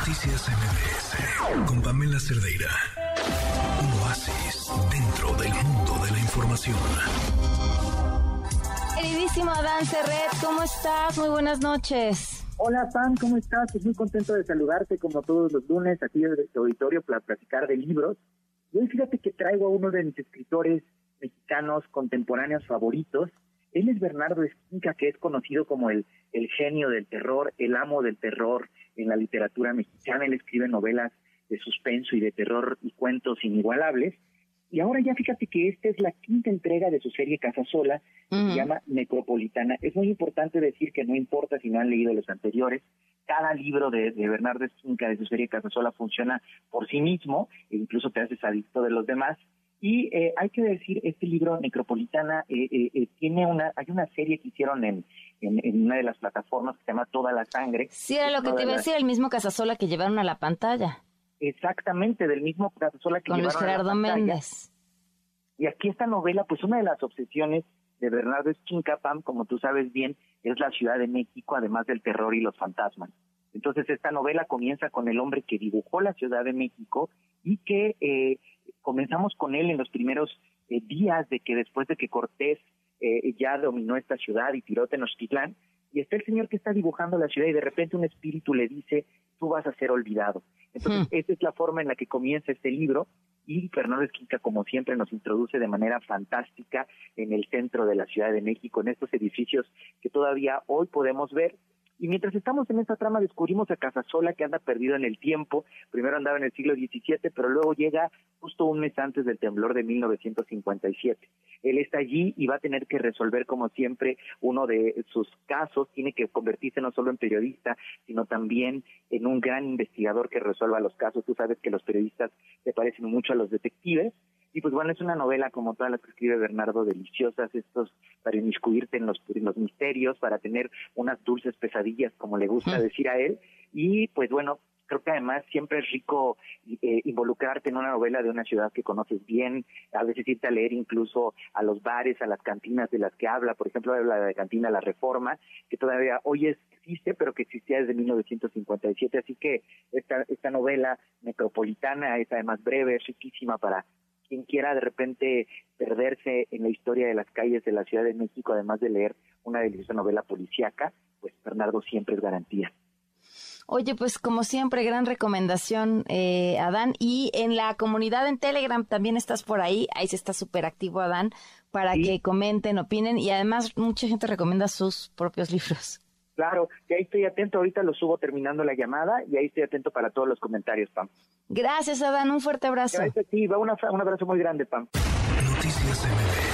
Noticias MBS con Pamela Cerdeira. Un oasis dentro del mundo de la información. Queridísimo Adán Serret, ¿cómo estás? Muy buenas noches. Hola, Pam, ¿cómo estás? Pues muy contento de saludarte como todos los lunes aquí en este auditorio para platicar de libros. Y hoy fíjate que traigo a uno de mis escritores mexicanos contemporáneos favoritos. Él es Bernardo Esquinca, que es conocido como el, el genio del terror, el amo del terror en la literatura mexicana. Él escribe novelas de suspenso y de terror y cuentos inigualables. Y ahora ya fíjate que esta es la quinta entrega de su serie Casa Sola, que se llama Necropolitana. Es muy importante decir que no importa si no han leído los anteriores, cada libro de, Bernardo Esquinca de su serie Casa Sola funciona por sí mismo, e incluso te haces adicto de los demás. Y eh, hay que decir, este libro Necropolitana eh, eh, tiene una, hay una serie que hicieron en, en, una de las plataformas que se llama Toda la Sangre. Sí, era lo que te iba a decir, el mismo Casasola que llevaron a la pantalla. Exactamente, del mismo Casasola que Con Luis Gerardo Méndez. Y aquí esta novela, pues una de las obsesiones de Bernardo Esquincapam, como tú sabes bien, es la Ciudad de México, además del terror y los fantasmas. Entonces esta novela comienza con el hombre que dibujó la Ciudad de México y que eh, comenzamos con él en los primeros eh, días de que después de que Cortés eh, ya dominó esta ciudad y tiró Tenochtitlán, y está el señor que está dibujando la ciudad y de repente un espíritu le dice, tú vas a ser olvidado. Entonces, hmm. esa es la forma en la que comienza este libro y Fernando Esquinca, como siempre, nos introduce de manera fantástica en el centro de la Ciudad de México, en estos edificios que todavía hoy podemos ver y mientras estamos en esta trama descubrimos a Casasola que anda perdido en el tiempo. Primero andaba en el siglo XVII, pero luego llega justo un mes antes del temblor de 1957. Él está allí y va a tener que resolver, como siempre, uno de sus casos. Tiene que convertirse no solo en periodista, sino también en un gran investigador que resuelva los casos. Tú sabes que los periodistas se parecen mucho a los detectives. Y pues bueno, es una novela como todas las que escribe Bernardo, deliciosas, estos para inmiscuirte en los, en los misterios, para tener unas dulces pesadillas, como le gusta decir a él. Y pues bueno, creo que además siempre es rico eh, involucrarte en una novela de una ciudad que conoces bien, a veces irte a leer incluso a los bares, a las cantinas de las que habla, por ejemplo, habla de la cantina La Reforma, que todavía hoy existe, pero que existía desde 1957, así que esta, esta novela metropolitana es además breve, es riquísima para quien quiera de repente perderse en la historia de las calles de la Ciudad de México, además de leer una deliciosa novela policíaca, pues Bernardo siempre es garantía. Oye, pues como siempre, gran recomendación, eh, Adán. Y en la comunidad en Telegram también estás por ahí, ahí se está súper activo, Adán, para que comenten, opinen y además mucha gente recomienda sus propios libros. Claro, y ahí estoy atento, ahorita lo subo terminando la llamada y ahí estoy atento para todos los comentarios, Pam. Gracias, Adán, un fuerte abrazo. Gracias a ti, va un abrazo muy grande, Pam. Noticias MBS